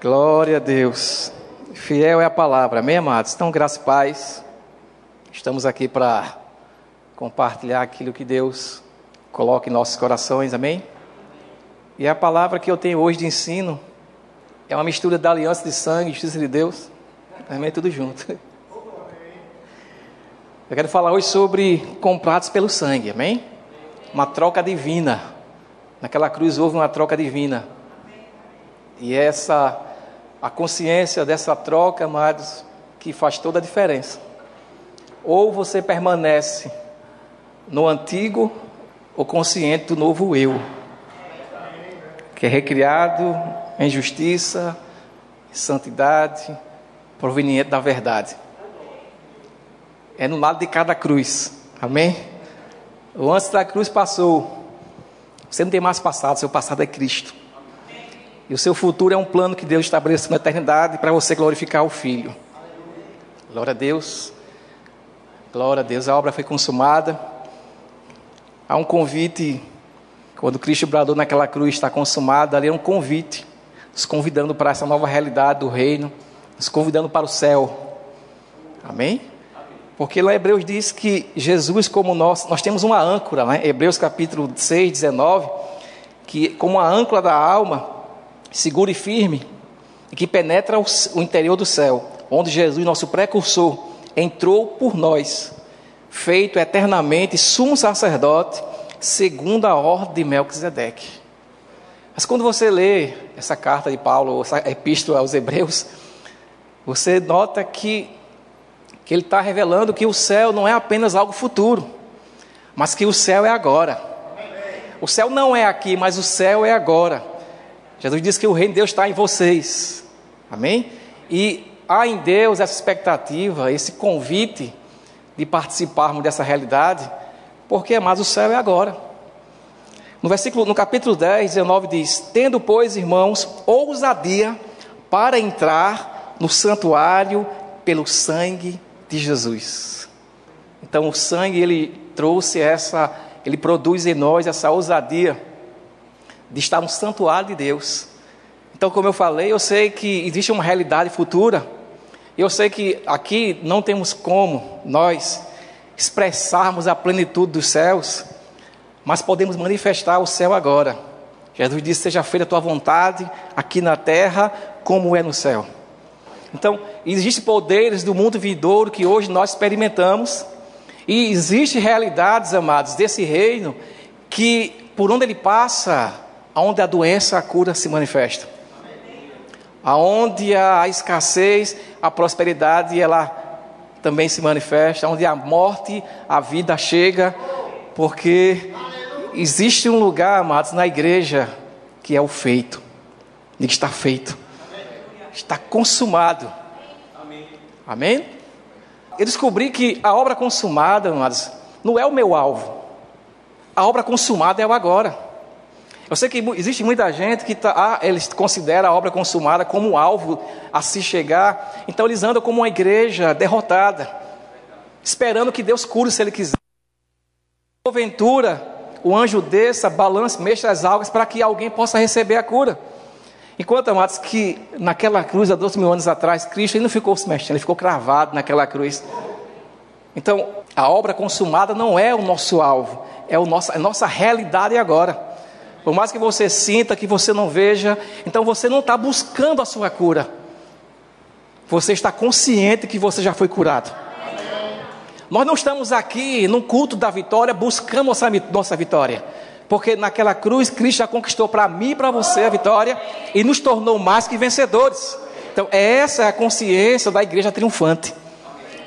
Glória a Deus. Fiel é a palavra, amém, amados? Então, graças e paz. Estamos aqui para compartilhar aquilo que Deus coloca em nossos corações, amém? E a palavra que eu tenho hoje de ensino é uma mistura da aliança de sangue justiça de Deus. Amém? Tudo junto. Eu quero falar hoje sobre comprados pelo sangue, amém? Uma troca divina. Naquela cruz houve uma troca divina. E essa a consciência dessa troca, amados, que faz toda a diferença. Ou você permanece no antigo ou consciente do novo eu, que é recriado em justiça, em santidade, proveniente da verdade. É no lado de cada cruz. Amém? O antes da cruz passou. Você não tem mais passado, seu passado é Cristo. E o seu futuro é um plano que Deus estabeleceu na eternidade para você glorificar o Filho. Glória a Deus. Glória a Deus. A obra foi consumada. Há um convite. Quando Cristo bradou naquela cruz, está consumada. Ali é um convite. Nos convidando para essa nova realidade do reino. Nos convidando para o céu. Amém? Porque lá Hebreus diz que Jesus, como nós, nós temos uma âncora, né? Hebreus capítulo 6, 19, que como a âncora da alma, seguro e firme, e que penetra o, interior do céu, onde Jesus, nosso precursor, entrou por nós, feito eternamente sumo sacerdote, segundo a ordem de Melquisedeque. Mas quando você lê essa carta de Paulo, essa epístola aos Hebreus, você nota que, que ele está revelando que o céu não é apenas algo futuro, mas que o céu é agora. O céu não é aqui, mas o céu é agora. Jesus disse que o reino de Deus está em vocês. Amém? E há em Deus essa expectativa, esse convite de participarmos dessa realidade, porque mais o céu é agora. No versículo, no capítulo 10, 19 diz: Tendo, pois, irmãos, ousadia para entrar no santuário pelo sangue de Jesus. Então, o sangue ele trouxe essa, ele produz em nós essa ousadia de estar no santuário de Deus. Então, como eu falei, eu sei que existe uma realidade futura. Eu sei que aqui não temos como nós expressarmos a plenitude dos céus, mas podemos manifestar o céu agora. Jesus disse: Seja feita a tua vontade aqui na terra, como é no céu. Então, existem poderes do mundo vindouro que hoje nós experimentamos, e existem realidades, amados, desse reino que por onde ele passa, aonde a doença, a cura se manifesta. Aonde a escassez, a prosperidade, ela também se manifesta. Onde a morte, a vida chega. Porque existe um lugar, amados, na igreja, que é o feito. Que está feito. Está consumado. Amém? Eu descobri que a obra consumada, amados, não é o meu alvo. A obra consumada é o agora. Eu sei que existe muita gente que tá, ah, eles considera a obra consumada como um alvo a se chegar, então eles andam como uma igreja derrotada, esperando que Deus cure se Ele quiser. Porventura, o anjo desça, balance, mexa as algas para que alguém possa receber a cura. Enquanto, amados, que naquela cruz, há 12 mil anos atrás, Cristo ele não ficou se mexendo, ele ficou cravado naquela cruz. Então, a obra consumada não é o nosso alvo, é, o nosso, é a nossa realidade agora. Por mais que você sinta, que você não veja, então você não está buscando a sua cura. Você está consciente que você já foi curado. Nós não estamos aqui no culto da vitória buscando nossa, nossa vitória. Porque naquela cruz Cristo já conquistou para mim e para você a vitória e nos tornou mais que vencedores. Então, essa é a consciência da igreja triunfante.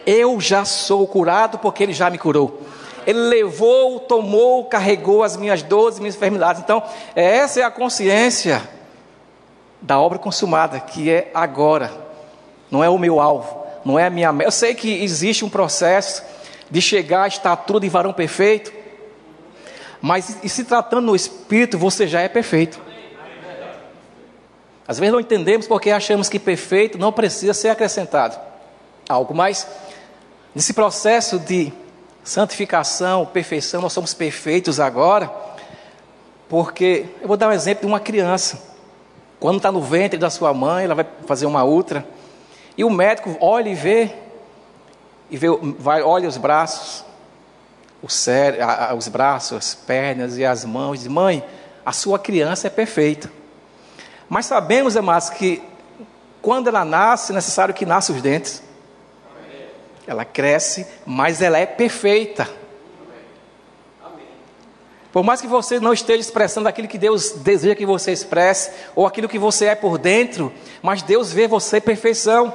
Eu já sou curado porque Ele já me curou. Ele levou, tomou, carregou as minhas dores, minhas enfermidades. Então, essa é a consciência da obra consumada, que é agora. Não é o meu alvo, não é a minha meta. Eu sei que existe um processo de chegar à estatura de varão perfeito, mas e se tratando no espírito, você já é perfeito. Às vezes não entendemos porque achamos que perfeito não precisa ser acrescentado algo, mas nesse processo de santificação, perfeição, nós somos perfeitos agora, porque eu vou dar um exemplo de uma criança. Quando está no ventre da sua mãe, ela vai fazer uma ultra. E o médico olha e vê, e vê, vai, olha os braços, o os braços, as pernas e as mãos, diz: Mãe, a sua criança é perfeita. Mas sabemos, amados, que quando ela nasce, é necessário que nasça os dentes. Ela cresce, mas ela é perfeita. Por mais que você não esteja expressando aquilo que Deus deseja que você expresse, ou aquilo que você é por dentro, mas Deus vê você perfeição,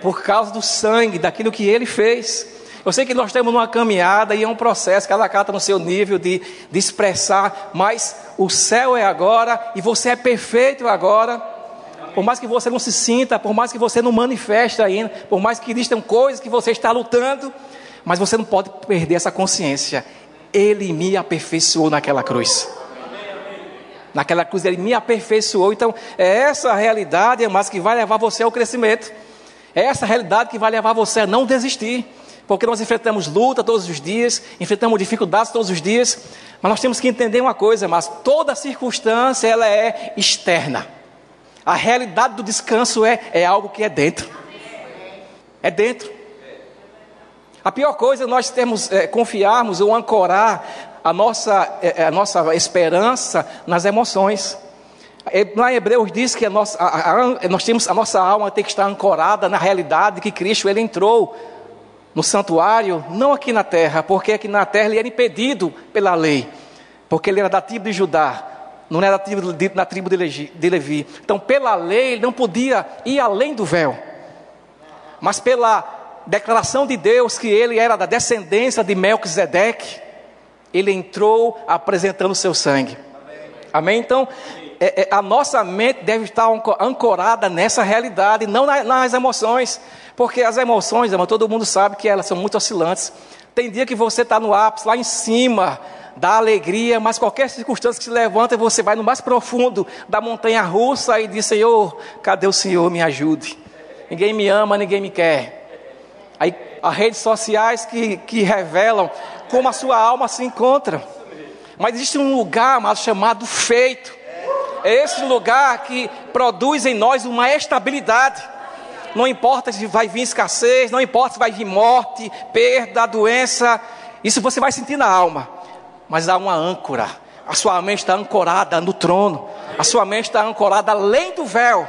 por causa do sangue, daquilo que Ele fez. Eu sei que nós estamos numa caminhada e é um processo, cada cara está no seu nível de, de expressar, mas o céu é agora e você é perfeito agora. Por mais que você não se sinta, por mais que você não manifeste ainda, por mais que existam coisas que você está lutando, mas você não pode perder essa consciência. Ele me aperfeiçoou naquela cruz. Naquela cruz ele me aperfeiçoou. Então, é essa realidade, mas que vai levar você ao crescimento. É essa realidade que vai levar você a não desistir. Porque nós enfrentamos luta todos os dias, enfrentamos dificuldades todos os dias, mas nós temos que entender uma coisa, mas toda circunstância ela é externa. A realidade do descanso é, é algo que é dentro. É dentro. A pior coisa é nós termos, é, confiarmos ou ancorar a nossa, é, a nossa esperança nas emoções. Lá em Hebreus diz que a nossa, a, a, nós temos, a nossa alma tem que estar ancorada na realidade que Cristo ele entrou no santuário, não aqui na terra, porque aqui na terra ele era impedido pela lei, porque ele era da tribo de Judá, não era da tribo de, da tribo de Levi. Então, pela lei, ele não podia ir além do véu, mas pela declaração de Deus que ele era da descendência de Melquisedeque, ele entrou apresentando o seu sangue. Amém? Então, é, é, a nossa mente deve estar ancorada nessa realidade, não nas emoções. Porque as emoções, irmão, todo mundo sabe que elas são muito oscilantes. Tem dia que você está no ápice, lá em cima, da alegria, mas qualquer circunstância que se levanta, você vai no mais profundo da montanha russa e diz: Senhor, cadê o Senhor? Me ajude. Ninguém me ama, ninguém me quer. Aí, as redes sociais que, que revelam como a sua alma se encontra. Mas existe um lugar chamado feito. É esse lugar que produz em nós uma estabilidade não importa se vai vir escassez, não importa se vai vir morte, perda, doença, isso você vai sentir na alma, mas há uma âncora, a sua mente está ancorada no trono, a sua mente está ancorada além do véu.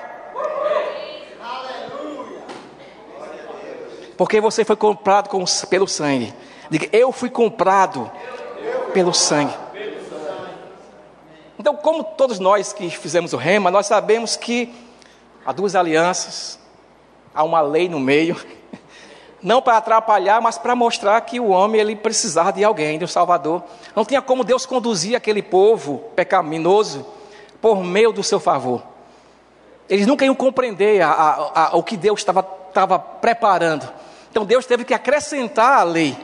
Porque você foi comprado com, pelo sangue. Diga, eu fui comprado pelo sangue. Então, como todos nós que fizemos o rema, nós sabemos que há duas alianças, há uma lei no meio, não para atrapalhar, mas para mostrar que o homem ele precisava de alguém, de um Salvador. Não tinha como Deus conduzir aquele povo pecaminoso por meio do seu favor. Eles nunca iam compreender a, a, a, o que Deus estava preparando. Então Deus teve que acrescentar a lei.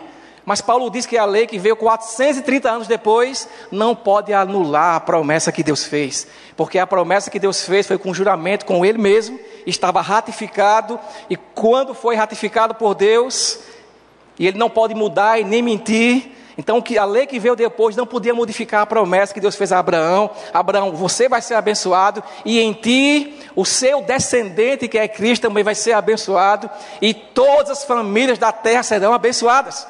Mas Paulo diz que a lei que veio 430 anos depois não pode anular a promessa que Deus fez, porque a promessa que Deus fez foi com juramento com Ele mesmo, estava ratificado, e quando foi ratificado por Deus, e Ele não pode mudar e nem mentir, então que a lei que veio depois não podia modificar a promessa que Deus fez a Abraão. Abraão, você vai ser abençoado e em ti o seu descendente que é Cristo também vai ser abençoado e todas as famílias da terra serão abençoadas.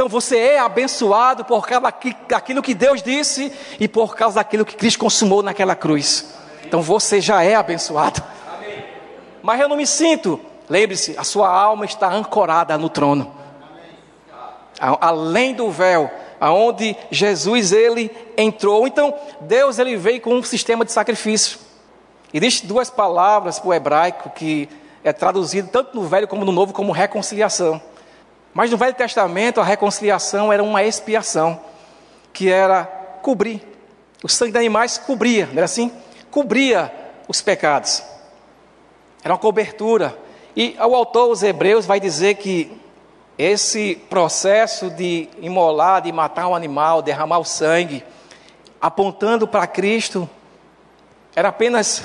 Então você é abençoado por causa daquilo que Deus disse e por causa daquilo que Cristo consumou naquela cruz. Então você já é abençoado. Mas eu não me sinto. Lembre-se, a sua alma está ancorada no trono. Além do véu, aonde Jesus ele entrou. Então, Deus ele veio com um sistema de sacrifício. Existem duas palavras para o hebraico que é traduzido tanto no velho como no novo como reconciliação. Mas no Velho Testamento a reconciliação era uma expiação, que era cobrir. O sangue de animais cobria, não era assim? Cobria os pecados. Era uma cobertura. E o autor, os Hebreus, vai dizer que esse processo de imolar, de matar um animal, derramar o sangue, apontando para Cristo, era apenas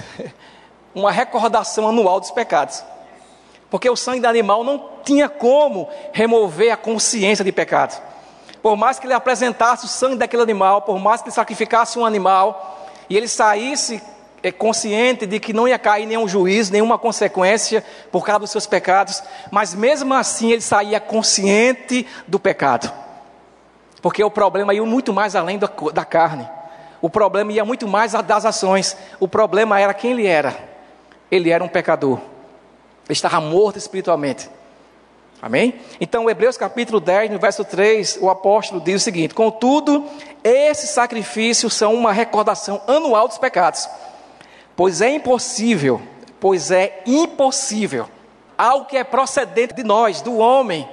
uma recordação anual dos pecados. Porque o sangue do animal não tinha como remover a consciência de pecado. Por mais que ele apresentasse o sangue daquele animal, por mais que ele sacrificasse um animal, e ele saísse é consciente de que não ia cair nenhum juízo, nenhuma consequência por causa dos seus pecados, mas mesmo assim ele saía consciente do pecado. Porque o problema ia muito mais além da, da carne. O problema ia muito mais das ações. O problema era quem ele era. Ele era um pecador. Ele estava morto espiritualmente. Amém? Então, Hebreus capítulo 10, no verso 3, o apóstolo diz o seguinte: Contudo, esses sacrifícios são uma recordação anual dos pecados, pois é impossível, pois é impossível, algo que é procedente de nós, do homem,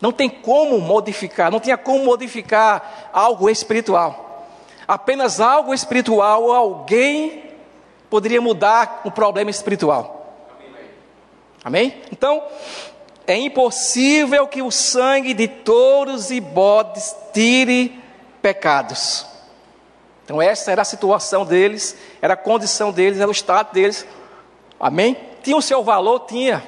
não tem como modificar, não tinha como modificar algo espiritual. Apenas algo espiritual, alguém poderia mudar um problema espiritual. Amém? Então, é impossível que o sangue de touros e bodes tire pecados. Então, essa era a situação deles, era a condição deles, era o estado deles. Amém? Tinha o seu valor? Tinha.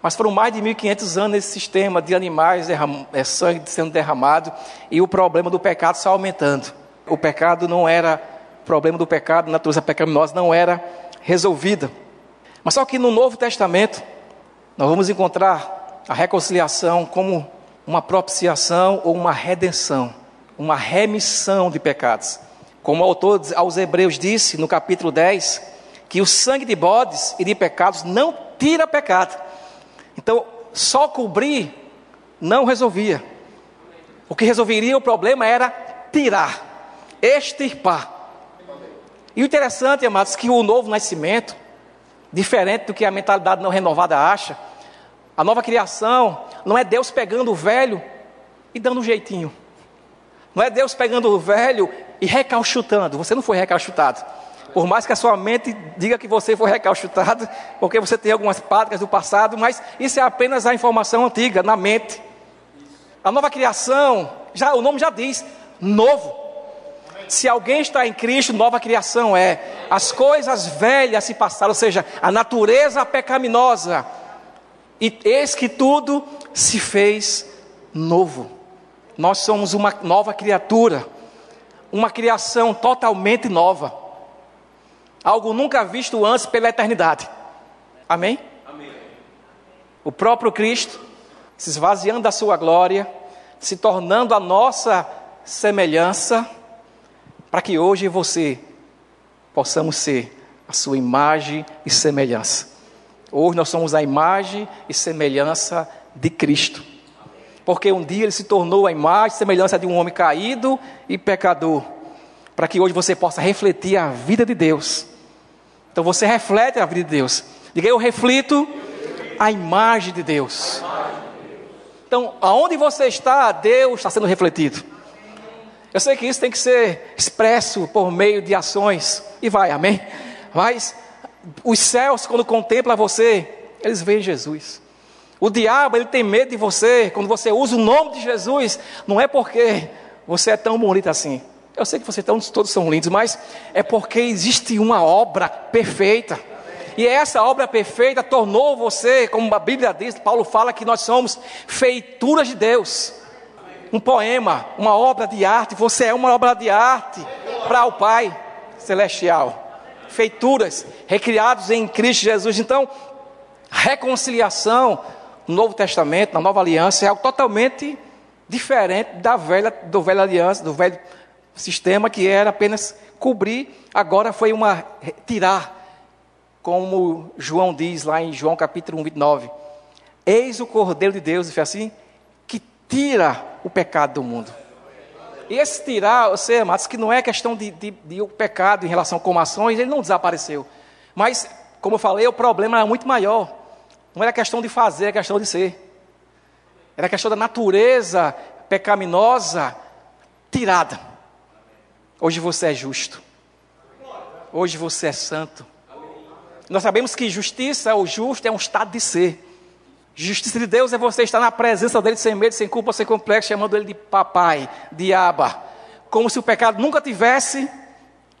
Mas foram mais de 1.500 anos nesse sistema de animais, derram, é, sangue sendo derramado e o problema do pecado só aumentando. O pecado não era, o problema do pecado, natureza pecaminosa não era resolvida. Mas só que no Novo Testamento, nós vamos encontrar a reconciliação como uma propiciação ou uma redenção, uma remissão de pecados. Como o autor aos Hebreus disse no capítulo 10, que o sangue de bodes e de pecados não tira pecado. Então, só cobrir não resolvia. O que resolveria o problema era tirar, extirpar. E o interessante, amados, que o novo nascimento, diferente do que a mentalidade não renovada acha, a nova criação não é Deus pegando o velho e dando um jeitinho. Não é Deus pegando o velho e recalchutando. Você não foi recalchutado. Por mais que a sua mente diga que você foi recalchutado, porque você tem algumas práticas do passado, mas isso é apenas a informação antiga na mente. A nova criação, já o nome já diz, novo. Se alguém está em Cristo, nova criação é. As coisas velhas se passaram, ou seja, a natureza pecaminosa e eis que tudo se fez novo. Nós somos uma nova criatura, uma criação totalmente nova. Algo nunca visto antes pela eternidade. Amém? Amém. O próprio Cristo se esvaziando da sua glória, se tornando a nossa semelhança, para que hoje você possamos ser a sua imagem e semelhança. Hoje nós somos a imagem e semelhança de Cristo. Porque um dia ele se tornou a imagem e semelhança de um homem caído e pecador. Para que hoje você possa refletir a vida de Deus. Então você reflete a vida de Deus. Diga, eu reflito a imagem de Deus. Então, aonde você está, Deus está sendo refletido. Eu sei que isso tem que ser expresso por meio de ações. E vai, amém? Mas os céus, quando contemplam você, eles veem Jesus. O diabo, ele tem medo de você, quando você usa o nome de Jesus, não é porque você é tão bonito assim. Eu sei que vocês todos são lindos, mas é porque existe uma obra perfeita. E essa obra perfeita tornou você, como a Bíblia diz, Paulo fala que nós somos feituras de Deus. Um poema, uma obra de arte, você é uma obra de arte para o Pai celestial feituras, recriados em Cristo Jesus. Então, reconciliação no Novo Testamento, na Nova Aliança, é algo totalmente diferente da velha, do velho aliança, do velho sistema que era apenas cobrir, agora foi uma tirar, como João diz lá em João capítulo 1, 29. Eis o Cordeiro de Deus, e assim, que tira o pecado do mundo. Esse tirar, você, amados, que não é questão de, de, de, o pecado em relação com ações, ele não desapareceu. Mas, como eu falei, o problema era muito maior. Não era questão de fazer, era questão de ser. Era questão da natureza pecaminosa tirada. Hoje você é justo. Hoje você é santo. Nós sabemos que justiça ou justo é um estado de ser. Justiça de Deus é você estar na presença dele sem medo, sem culpa, sem complexo, chamando ele de papai, de aba, como se o pecado nunca tivesse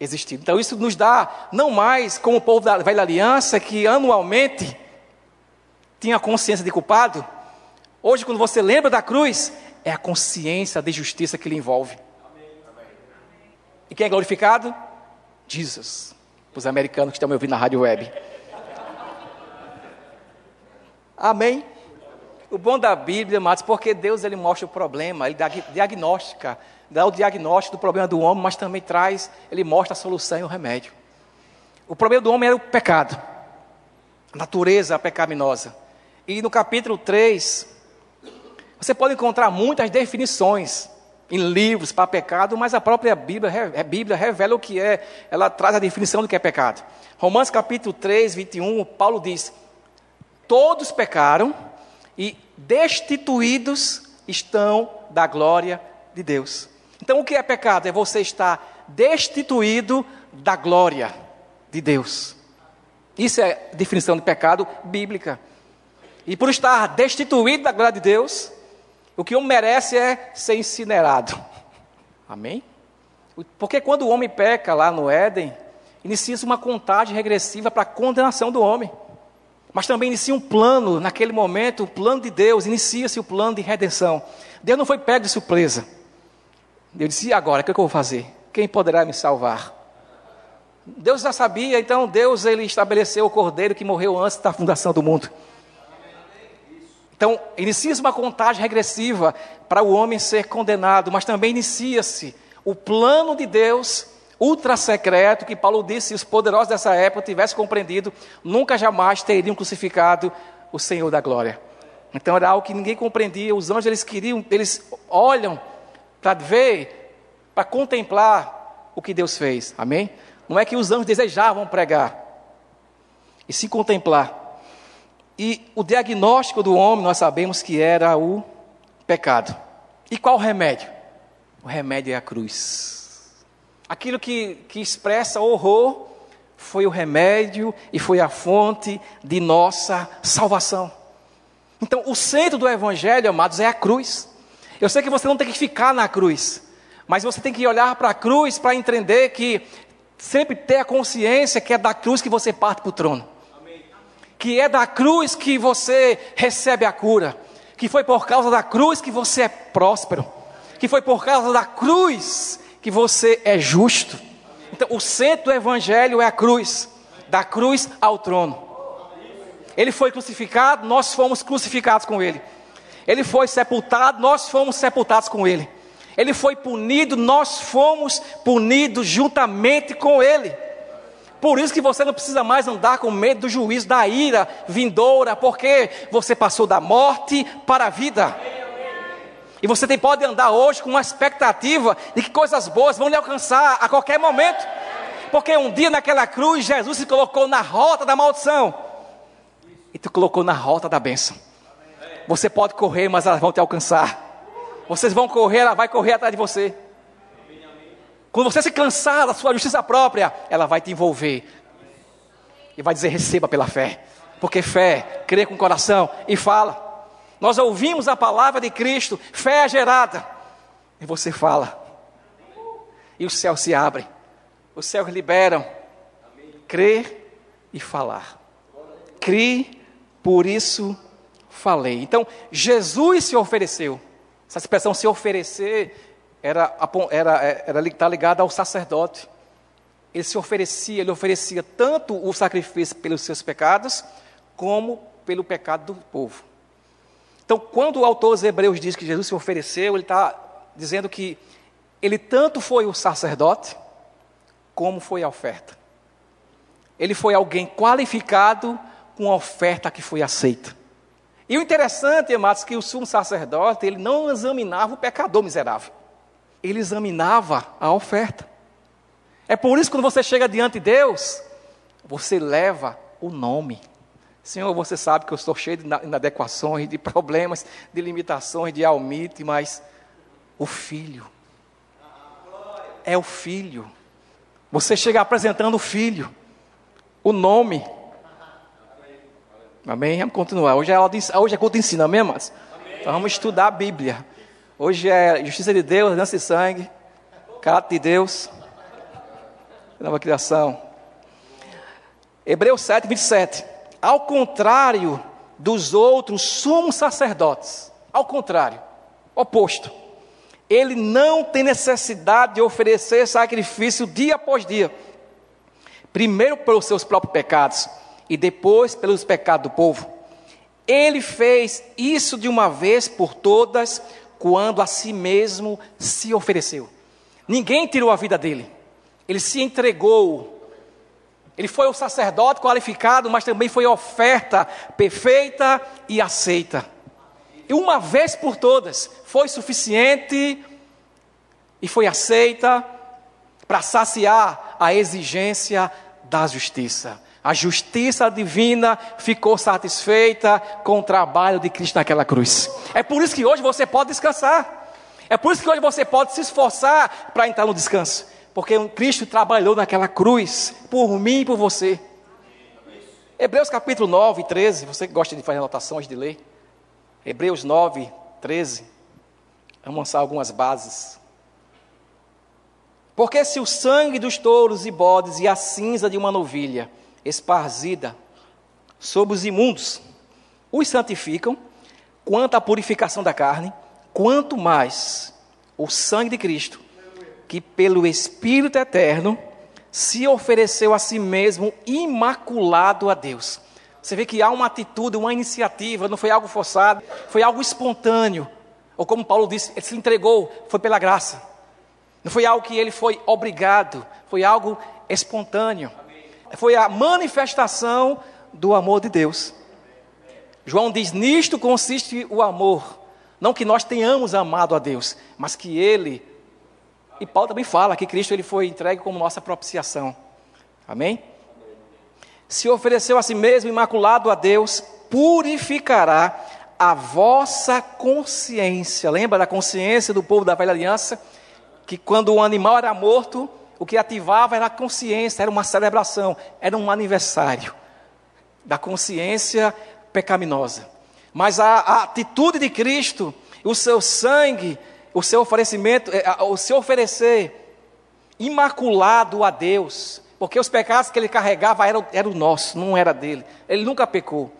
existido. Então isso nos dá, não mais como o povo da velha aliança, que anualmente tinha consciência de culpado. Hoje, quando você lembra da cruz, é a consciência de justiça que lhe envolve. E quem é glorificado? Jesus. Os americanos que estão me ouvindo na rádio web. Amém? O bom da Bíblia, amados, porque Deus ele mostra o problema, ele diagnostica, dá o diagnóstico do problema do homem, mas também traz, ele mostra a solução e o remédio. O problema do homem era o pecado, a natureza pecaminosa. E no capítulo 3, você pode encontrar muitas definições em livros para pecado, mas a própria Bíblia, a Bíblia revela o que é, ela traz a definição do que é pecado. Romanos capítulo 3, 21, Paulo diz: Todos pecaram e destituídos estão da glória de Deus. Então, o que é pecado? É você estar destituído da glória de Deus. Isso é definição de pecado bíblica. E por estar destituído da glória de Deus, o que o homem merece é ser incinerado. Amém? Porque quando o homem peca lá no Éden, inicia-se uma contagem regressiva para a condenação do homem. Mas também inicia um plano, naquele momento, o plano de Deus, inicia-se o plano de redenção. Deus não foi pego de surpresa. Deus disse: e agora? O que, é que eu vou fazer? Quem poderá me salvar? Deus já sabia, então Deus ele estabeleceu o cordeiro que morreu antes da fundação do mundo. Então, inicia-se uma contagem regressiva para o homem ser condenado, mas também inicia-se o plano de Deus ultra secreto que Paulo disse, se os poderosos dessa época tivessem compreendido, nunca jamais teriam crucificado o Senhor da glória. Então era algo que ninguém compreendia, os anjos eles queriam, eles olham para ver, para contemplar o que Deus fez. Amém? Não é que os anjos desejavam pregar, e se contemplar. E o diagnóstico do homem nós sabemos que era o pecado. E qual o remédio? O remédio é a cruz. Aquilo que, que expressa horror foi o remédio e foi a fonte de nossa salvação. Então, o centro do Evangelho, amados, é a cruz. Eu sei que você não tem que ficar na cruz, mas você tem que olhar para a cruz para entender que sempre ter a consciência que é da cruz que você parte para o trono. Que é da cruz que você recebe a cura. Que foi por causa da cruz que você é próspero. Que foi por causa da cruz que você é justo. Então, o centro do evangelho é a cruz, da cruz ao trono. Ele foi crucificado, nós fomos crucificados com ele. Ele foi sepultado, nós fomos sepultados com ele. Ele foi punido, nós fomos punidos juntamente com ele. Por isso que você não precisa mais andar com medo do juízo, da ira vindoura, porque você passou da morte para a vida. E você tem, pode andar hoje com uma expectativa de que coisas boas vão lhe alcançar a qualquer momento. Porque um dia naquela cruz Jesus se colocou na rota da maldição. E te colocou na rota da bênção. Você pode correr, mas elas vão te alcançar. Vocês vão correr, ela vai correr atrás de você. Quando você se cansar da sua justiça própria, ela vai te envolver. E vai dizer: receba pela fé. Porque fé, crê com o coração e fala. Nós ouvimos a palavra de Cristo, fé é gerada, e você fala, e os céus se abrem, os céus liberam, crer e falar. Crie, por isso falei. Então, Jesus se ofereceu. Essa expressão se oferecer era, era, era, está ligada ao sacerdote. Ele se oferecia, ele oferecia tanto o sacrifício pelos seus pecados, como pelo pecado do povo. Então, quando o autor dos Hebreus diz que Jesus se ofereceu, ele está dizendo que ele tanto foi o sacerdote, como foi a oferta. Ele foi alguém qualificado com a oferta que foi aceita. E o interessante, amados, que o sumo sacerdote, ele não examinava o pecador miserável. Ele examinava a oferta. É por isso que quando você chega diante de Deus, você leva o nome. Senhor, você sabe que eu estou cheio de inadequações, de problemas, de limitações, de almite, mas o filho é o filho. Você chega apresentando o filho, o nome. Amém? Vamos continuar. Hoje é, hoje é culto de ensino, amém, mas Então vamos estudar a Bíblia. Hoje é justiça de Deus, dança e sangue, caráter de Deus, nova criação. Hebreus 7, 27 ao contrário dos outros sumos sacerdotes. Ao contrário, oposto. Ele não tem necessidade de oferecer sacrifício dia após dia, primeiro pelos seus próprios pecados e depois pelos pecados do povo. Ele fez isso de uma vez por todas, quando a si mesmo se ofereceu. Ninguém tirou a vida dele, ele se entregou. Ele foi o sacerdote qualificado, mas também foi oferta perfeita e aceita. E uma vez por todas foi suficiente e foi aceita para saciar a exigência da justiça. A justiça divina ficou satisfeita com o trabalho de Cristo naquela cruz. É por isso que hoje você pode descansar. É por isso que hoje você pode se esforçar para entrar no descanso. Porque Cristo trabalhou naquela cruz por mim e por você. Hebreus capítulo 9, 13. Você que gosta de fazer anotações, de ler. Hebreus 9, 13. Vamos lançar algumas bases. Porque se o sangue dos touros e bodes e a cinza de uma novilha esparzida sobre os imundos os santificam, quanto à purificação da carne, quanto mais o sangue de Cristo, que pelo Espírito eterno se ofereceu a si mesmo imaculado a Deus. Você vê que há uma atitude, uma iniciativa, não foi algo forçado, foi algo espontâneo. Ou como Paulo disse, ele se entregou, foi pela graça. Não foi algo que ele foi obrigado, foi algo espontâneo. Foi a manifestação do amor de Deus. João diz: Nisto consiste o amor. Não que nós tenhamos amado a Deus, mas que Ele. E Paulo também fala que Cristo ele foi entregue como nossa propiciação. Amém? Se ofereceu a si mesmo imaculado a Deus, purificará a vossa consciência. Lembra da consciência do povo da velha aliança? que quando o animal era morto, o que ativava era a consciência, era uma celebração, era um aniversário da consciência pecaminosa. Mas a, a atitude de Cristo, o seu sangue, o seu oferecimento, é, o seu oferecer imaculado a Deus, porque os pecados que ele carregava eram, eram nosso, não era dele. Ele nunca pecou,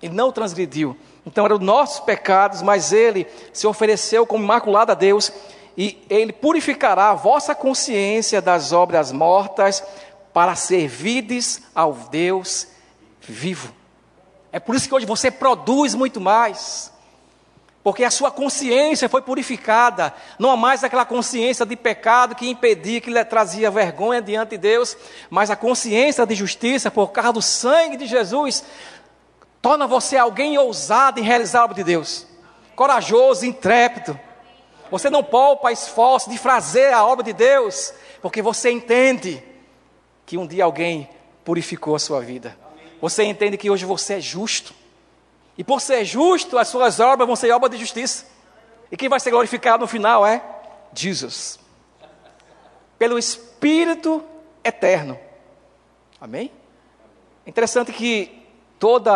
ele não transgrediu. Então eram nossos pecados, mas ele se ofereceu como imaculado a Deus e ele purificará a vossa consciência das obras mortas para servides ao Deus vivo. É por isso que hoje você produz muito mais. Porque a sua consciência foi purificada. Não há mais aquela consciência de pecado que impedia, que lhe trazia vergonha diante de Deus. Mas a consciência de justiça, por causa do sangue de Jesus, torna você alguém ousado em realizar a obra de Deus. Corajoso, intrépido. Você não poupa esforço de fazer a obra de Deus, porque você entende que um dia alguém purificou a sua vida. Você entende que hoje você é justo. E por ser justo, as suas obras vão ser obras de justiça. E quem vai ser glorificado no final é Jesus. Pelo Espírito eterno. Amém? É interessante que todo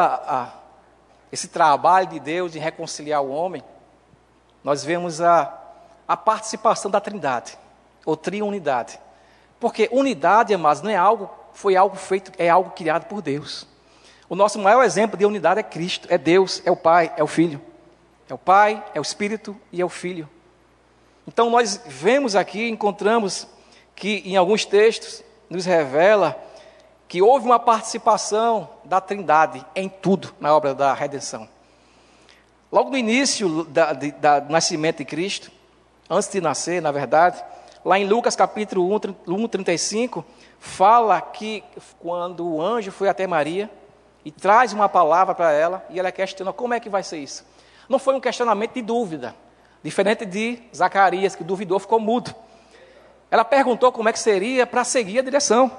esse trabalho de Deus de reconciliar o homem, nós vemos a a participação da Trindade, ou triunidade. Porque unidade, amados, não é algo, foi algo feito, é algo criado por Deus. O nosso maior exemplo de unidade é Cristo, é Deus, é o Pai, é o Filho. É o Pai, é o Espírito e é o Filho. Então nós vemos aqui, encontramos que em alguns textos nos revela que houve uma participação da Trindade em tudo na obra da redenção. Logo no início do nascimento de Cristo, antes de nascer, na verdade, lá em Lucas capítulo 1, 35, fala que quando o anjo foi até Maria e traz uma palavra para ela, e ela questiona como é que vai ser isso. Não foi um questionamento de dúvida, diferente de Zacarias, que duvidou, ficou mudo. Ela perguntou como é que seria para seguir a direção.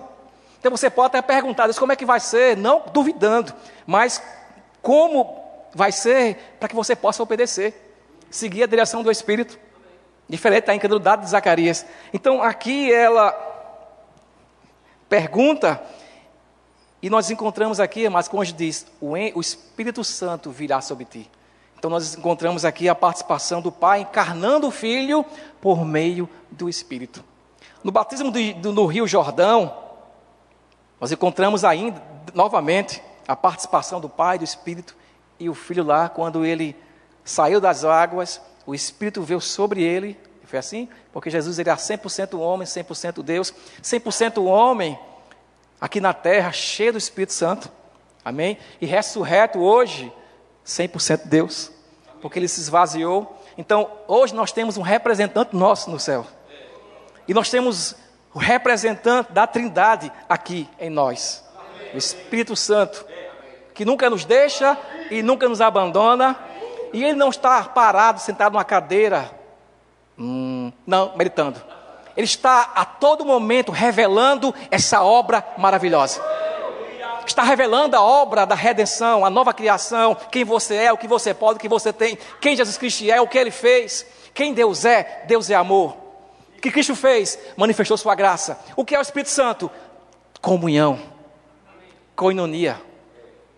Então você pode até perguntar, Deus, como é que vai ser? Não duvidando, mas como vai ser para que você possa obedecer, seguir a direção do Espírito. Diferente da incredulidade de Zacarias. Então aqui ela pergunta, e nós encontramos aqui, mas como diz, o Espírito Santo virá sobre ti. Então nós encontramos aqui a participação do Pai encarnando o Filho por meio do Espírito. No batismo do, no Rio Jordão, nós encontramos ainda, novamente, a participação do Pai, do Espírito e o Filho lá, quando ele saiu das águas o Espírito veio sobre ele, foi assim? Porque Jesus era 100% homem, 100% Deus, 100% homem, aqui na terra, cheio do Espírito Santo. Amém? E ressurreto hoje, 100% Deus, porque ele se esvaziou. Então, hoje nós temos um representante nosso no céu. E nós temos o representante da Trindade aqui em nós, o Espírito Santo, que nunca nos deixa e nunca nos abandona. E ele não está parado, sentado numa cadeira, hum, não, meditando. Ele está a todo momento revelando essa obra maravilhosa. Está revelando a obra da redenção, a nova criação, quem você é, o que você pode, o que você tem, quem Jesus Cristo é, o que ele fez, quem Deus é, Deus é amor. O que Cristo fez? Manifestou sua graça. O que é o Espírito Santo? Comunhão, coinonia.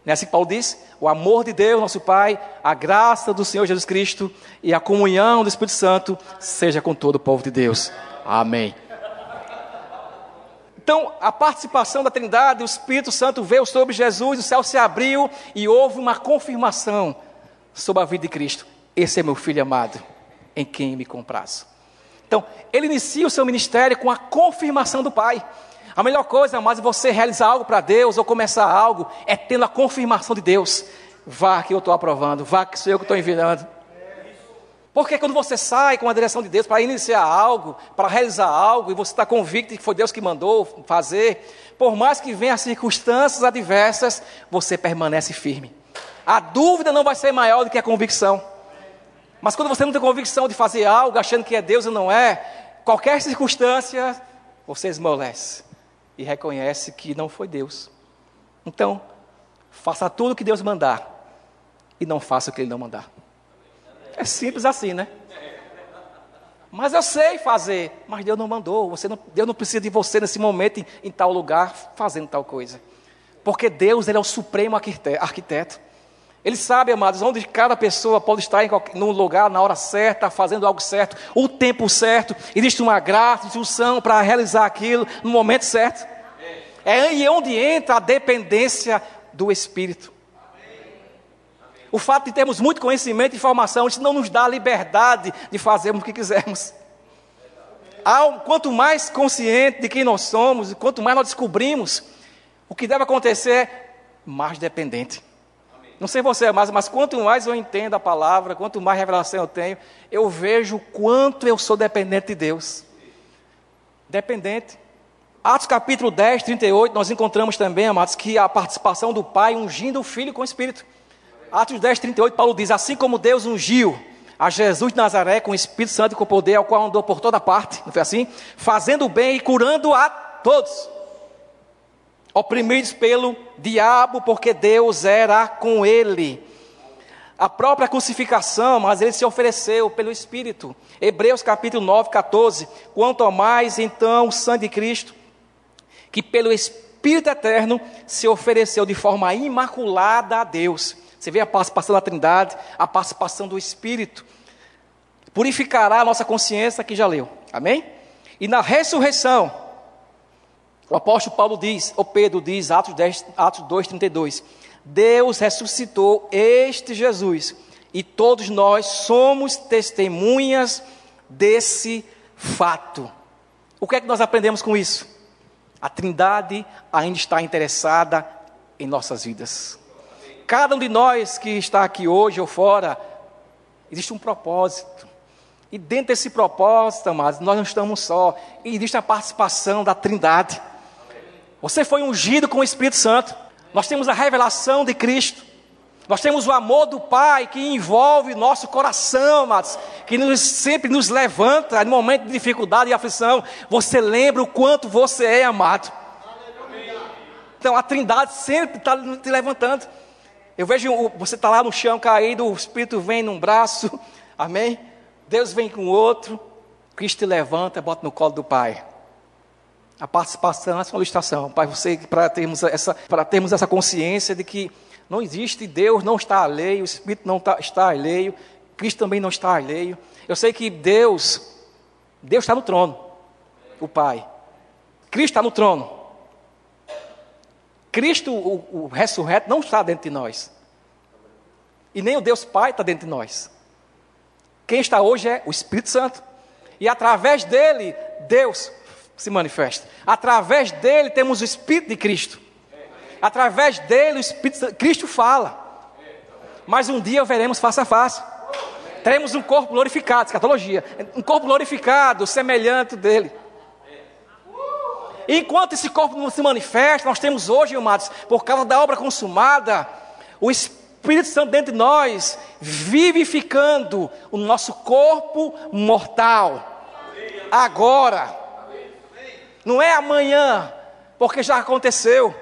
Não é assim que Paulo diz? O amor de Deus, nosso Pai, a graça do Senhor Jesus Cristo e a comunhão do Espírito Santo seja com todo o povo de Deus. Amém. Então, a participação da Trindade, o Espírito Santo veio sobre Jesus, o céu se abriu e houve uma confirmação sobre a vida de Cristo. Esse é meu filho amado, em quem me comprazo. Então, ele inicia o seu ministério com a confirmação do Pai. A melhor coisa, mas você realizar algo para Deus ou começar algo é tendo a confirmação de Deus. Vá que eu estou aprovando, vá que sou eu que estou enviando. Porque quando você sai com a direção de Deus para iniciar algo, para realizar algo, e você está convicto de que foi Deus que mandou fazer, por mais que venham circunstâncias adversas, você permanece firme. A dúvida não vai ser maior do que a convicção. Mas quando você não tem convicção de fazer algo, achando que é Deus e não é, qualquer circunstância, você esmolece e reconhece que não foi Deus. Então, faça tudo o que Deus mandar e não faça o que Ele não mandar. É simples assim, né? Mas eu sei fazer, mas Deus não mandou. Você não, Deus não precisa de você nesse momento em, em tal lugar fazendo tal coisa. Porque Deus ele é o supremo arquiteto. Ele sabe, amados, onde cada pessoa pode estar em qualquer, num lugar, na hora certa, fazendo algo certo, o tempo certo. Existe uma graça, instrução para realizar aquilo no momento certo. É aí onde entra a dependência do Espírito. O fato de termos muito conhecimento e informação, isso não nos dá a liberdade de fazermos o que quisermos. Quanto mais consciente de quem nós somos, e quanto mais nós descobrimos, o que deve acontecer, mais dependente. Não sei você, mas, mas quanto mais eu entendo a palavra, quanto mais revelação eu tenho, eu vejo quanto eu sou dependente de Deus. Dependente. Atos capítulo 10, 38, nós encontramos também, amados, que a participação do Pai ungindo o Filho com o Espírito. Atos 10, 38, Paulo diz: Assim como Deus ungiu a Jesus de Nazaré com o Espírito Santo e com poder, ao qual andou por toda parte, não foi assim? Fazendo bem e curando a todos, oprimidos pelo diabo, porque Deus era com ele. A própria crucificação, mas ele se ofereceu pelo Espírito. Hebreus capítulo 9, 14. Quanto mais então o sangue de Cristo, que pelo Espírito eterno se ofereceu de forma imaculada a Deus você vê a participação da Trindade, a participação do Espírito. Purificará a nossa consciência, que já leu. Amém? E na ressurreição, o apóstolo Paulo diz, ou Pedro diz, Atos, 10, Atos 2, 32. Deus ressuscitou este Jesus, e todos nós somos testemunhas desse fato. O que é que nós aprendemos com isso? A Trindade ainda está interessada em nossas vidas. Cada um de nós que está aqui hoje ou fora, existe um propósito. E dentro desse propósito, amados, nós não estamos só. E existe a participação da Trindade. Você foi ungido com o Espírito Santo. Nós temos a revelação de Cristo. Nós temos o amor do Pai que envolve nosso coração, amados, que nos, sempre nos levanta no momento de dificuldade e aflição. Você lembra o quanto você é amado. Então a Trindade sempre está te levantando. Eu vejo você está lá no chão caído, o Espírito vem num braço, amém? Deus vem com outro, Cristo te levanta, bota no colo do Pai. A participação, a solicitação, Pai, você para termos essa, para termos essa consciência de que não existe Deus, não está alheio, o Espírito não está, está alheio, Cristo também não está alheio. Eu sei que Deus, Deus está no trono, o Pai. Cristo está no trono. Cristo, o, o ressurreto, não está dentro de nós. E nem o Deus Pai está dentro de nós. Quem está hoje é o Espírito Santo. E através dele, Deus se manifesta. Através dele temos o Espírito de Cristo. Através dele o Espírito Cristo fala. Mas um dia veremos face a face. Teremos um corpo glorificado, escatologia. Um corpo glorificado, semelhante dele. Enquanto esse corpo não se manifesta, nós temos hoje, amados, por causa da obra consumada, o Espírito Santo dentro de nós, vivificando o nosso corpo mortal. Agora. Não é amanhã, porque já aconteceu.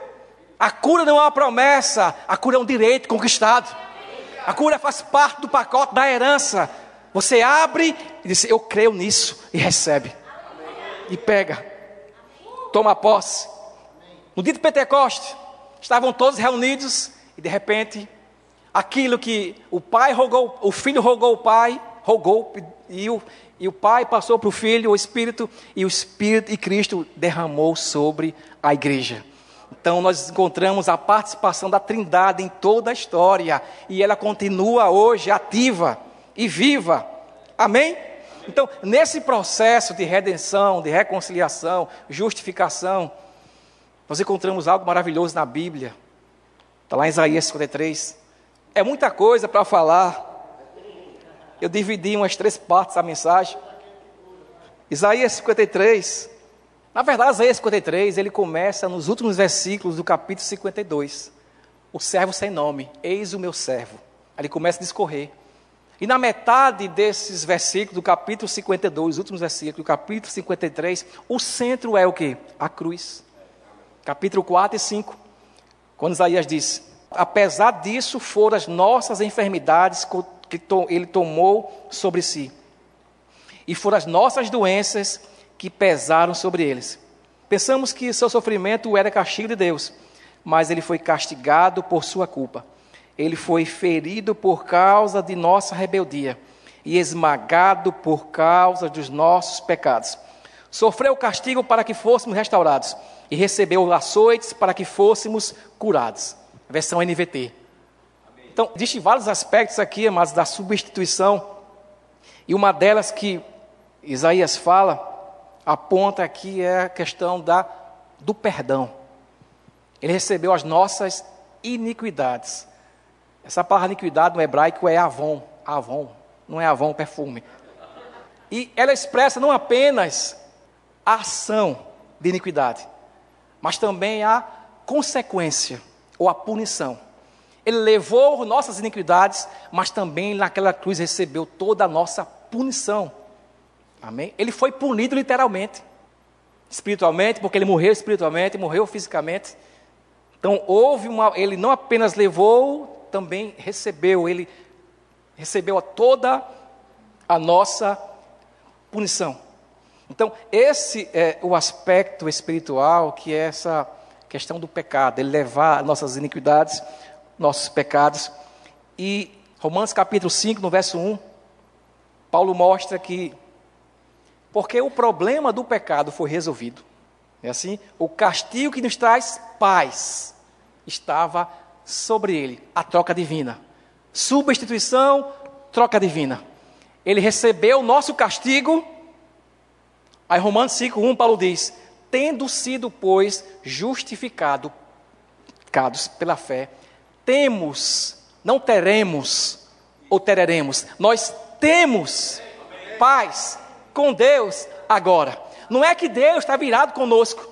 A cura não é uma promessa, a cura é um direito conquistado. A cura faz parte do pacote da herança. Você abre e diz: Eu creio nisso, e recebe. E pega toma posse. No dia de Pentecoste, estavam todos reunidos e de repente, aquilo que o pai rogou, o filho rogou o pai, rogou e o, e o pai passou para o filho o Espírito e o Espírito e Cristo derramou sobre a igreja. Então nós encontramos a participação da Trindade em toda a história e ela continua hoje ativa e viva. Amém? Então, nesse processo de redenção, de reconciliação, justificação, nós encontramos algo maravilhoso na Bíblia. Está lá em Isaías 53. É muita coisa para falar. Eu dividi umas três partes a mensagem. Isaías 53. Na verdade, Isaías 53, ele começa nos últimos versículos do capítulo 52. O servo sem nome, eis o meu servo. Ele começa a discorrer. E na metade desses versículos, do capítulo 52, os últimos versículos, do capítulo 53, o centro é o que? A cruz. Capítulo 4 e 5. Quando Isaías diz: Apesar disso, foram as nossas enfermidades que ele tomou sobre si, e foram as nossas doenças que pesaram sobre eles. Pensamos que seu sofrimento era castigo de Deus, mas ele foi castigado por sua culpa ele foi ferido por causa de nossa rebeldia e esmagado por causa dos nossos pecados. Sofreu o castigo para que fôssemos restaurados e recebeu açoites para que fôssemos curados. Versão NVT. Então, existem vários aspectos aqui, mas da substituição. E uma delas que Isaías fala, aponta aqui é a questão da, do perdão. Ele recebeu as nossas iniquidades essa palavra iniquidade no hebraico é avon, avon, não é avon perfume. E ela expressa não apenas a ação de iniquidade, mas também a consequência ou a punição. Ele levou nossas iniquidades, mas também naquela cruz recebeu toda a nossa punição. Amém? Ele foi punido literalmente, espiritualmente, porque ele morreu espiritualmente, morreu fisicamente. Então houve uma, ele não apenas levou também recebeu, ele recebeu a toda a nossa punição. Então, esse é o aspecto espiritual que é essa questão do pecado, ele levar nossas iniquidades, nossos pecados. E Romanos capítulo 5, no verso 1, Paulo mostra que porque o problema do pecado foi resolvido. É assim, o castigo que nos traz paz estava sobre ele a troca divina. Substituição, troca divina. Ele recebeu o nosso castigo. Aí Romanos 5:1 Paulo diz: "Tendo sido, pois, justificado pela fé, temos, não teremos ou teremos, nós temos paz com Deus agora. Não é que Deus está virado conosco,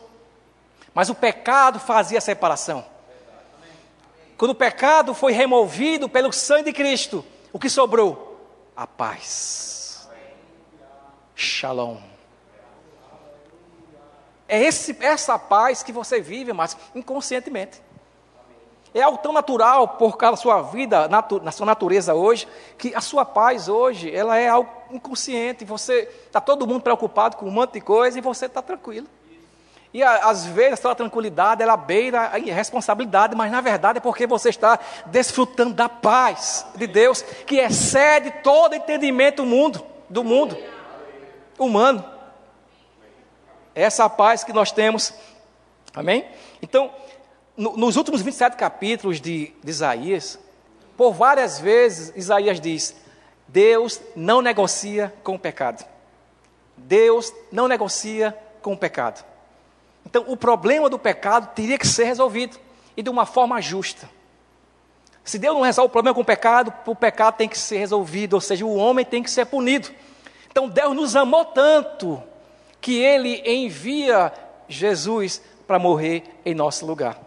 mas o pecado fazia separação. Quando o pecado foi removido pelo sangue de Cristo, o que sobrou? A paz. Shalom. É esse, essa paz que você vive, mas inconscientemente. É algo tão natural por causa da sua vida, natu, na sua natureza hoje, que a sua paz hoje, ela é algo inconsciente. Você está todo mundo preocupado com um monte de coisa e você está tranquilo. E às vezes a tranquilidade ela beira a responsabilidade, mas na verdade é porque você está desfrutando da paz de Deus que excede todo entendimento do mundo, do mundo humano. Essa paz que nós temos. Amém? Então, no, nos últimos 27 capítulos de, de Isaías, por várias vezes Isaías diz: Deus não negocia com o pecado. Deus não negocia com o pecado. Então, o problema do pecado teria que ser resolvido e de uma forma justa. Se Deus não resolve o problema com o pecado, o pecado tem que ser resolvido, ou seja, o homem tem que ser punido. Então, Deus nos amou tanto que ele envia Jesus para morrer em nosso lugar.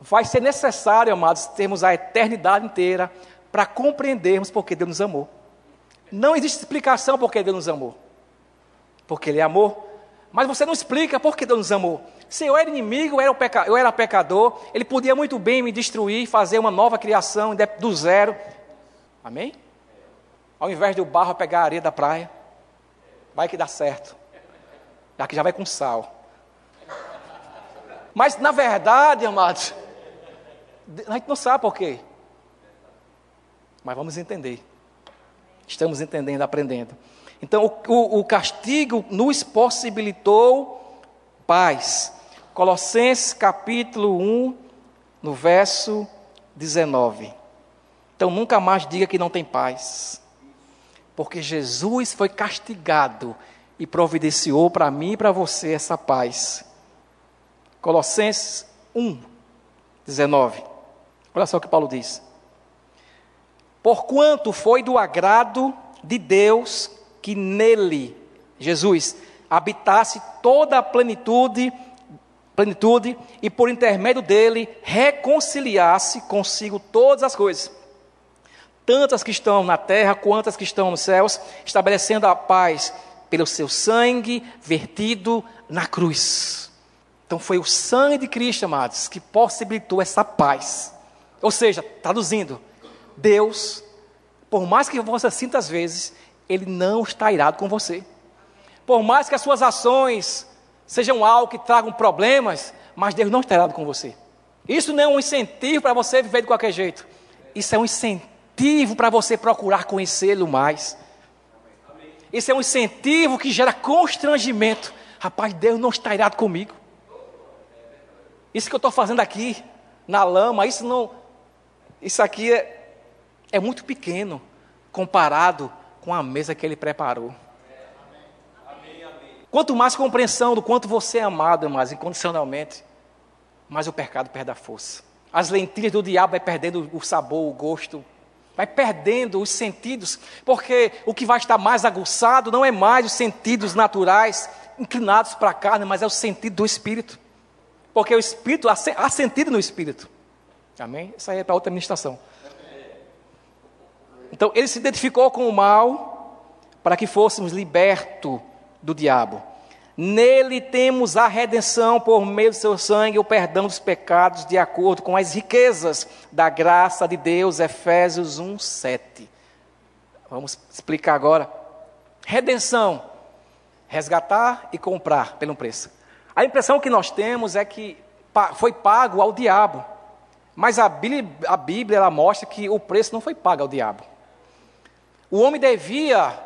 Vai ser necessário, amados, termos a eternidade inteira para compreendermos porque Deus nos amou. Não existe explicação porque Deus nos amou. Porque Ele é amor. Mas você não explica por que Deus nos amou. Se eu era inimigo, eu era, peca... eu era pecador, Ele podia muito bem me destruir, fazer uma nova criação do zero. Amém? Ao invés do barro pegar a areia da praia, vai que dá certo. Já que já vai com sal. Mas, na verdade, amados, a gente não sabe por quê. Mas vamos entender. Estamos entendendo, aprendendo. Então, o, o, castigo nos possibilitou paz. Colossenses capítulo 1, no verso 19. Então, nunca mais diga que não tem paz. Porque Jesus foi castigado e providenciou para mim e para você essa paz. Colossenses 1, 19. Olha só o que Paulo diz. Porquanto foi do agrado de Deus que nele, Jesus, habitasse toda a plenitude, plenitude e por intermédio dele reconciliasse consigo todas as coisas, tantas que estão na terra quanto as que estão nos céus, estabelecendo a paz pelo seu sangue vertido na cruz. Então foi o sangue de Cristo, amados, que possibilitou essa paz. Ou seja, traduzindo, Deus, por mais que você sinta às vezes, Ele não está irado com você. Por mais que as suas ações sejam algo que tragam problemas, mas Deus não está irado com você. Isso não é um incentivo para você viver de qualquer jeito. Isso é um incentivo para você procurar conhecê-lo mais. Isso é um incentivo que gera constrangimento. Rapaz, Deus não está irado comigo. Isso que eu estou fazendo aqui, na lama, isso não. Isso aqui é, é muito pequeno comparado com a mesa que ele preparou. Quanto mais compreensão do quanto você é amado, mais incondicionalmente, mais o pecado perde a força. As lentilhas do diabo vai perdendo o sabor, o gosto, vai perdendo os sentidos, porque o que vai estar mais aguçado não é mais os sentidos naturais, inclinados para a carne, mas é o sentido do espírito. Porque o Espírito, há sentido no Espírito. Amém? Isso aí é para outra administração. Então, ele se identificou com o mal para que fôssemos libertos do diabo. Nele temos a redenção por meio do seu sangue, o perdão dos pecados, de acordo com as riquezas da graça de Deus. Efésios 1, 7. Vamos explicar agora. Redenção: resgatar e comprar pelo preço. A impressão que nós temos é que foi pago ao diabo. Mas a Bíblia, a Bíblia ela mostra que o preço não foi pago ao diabo. O homem devia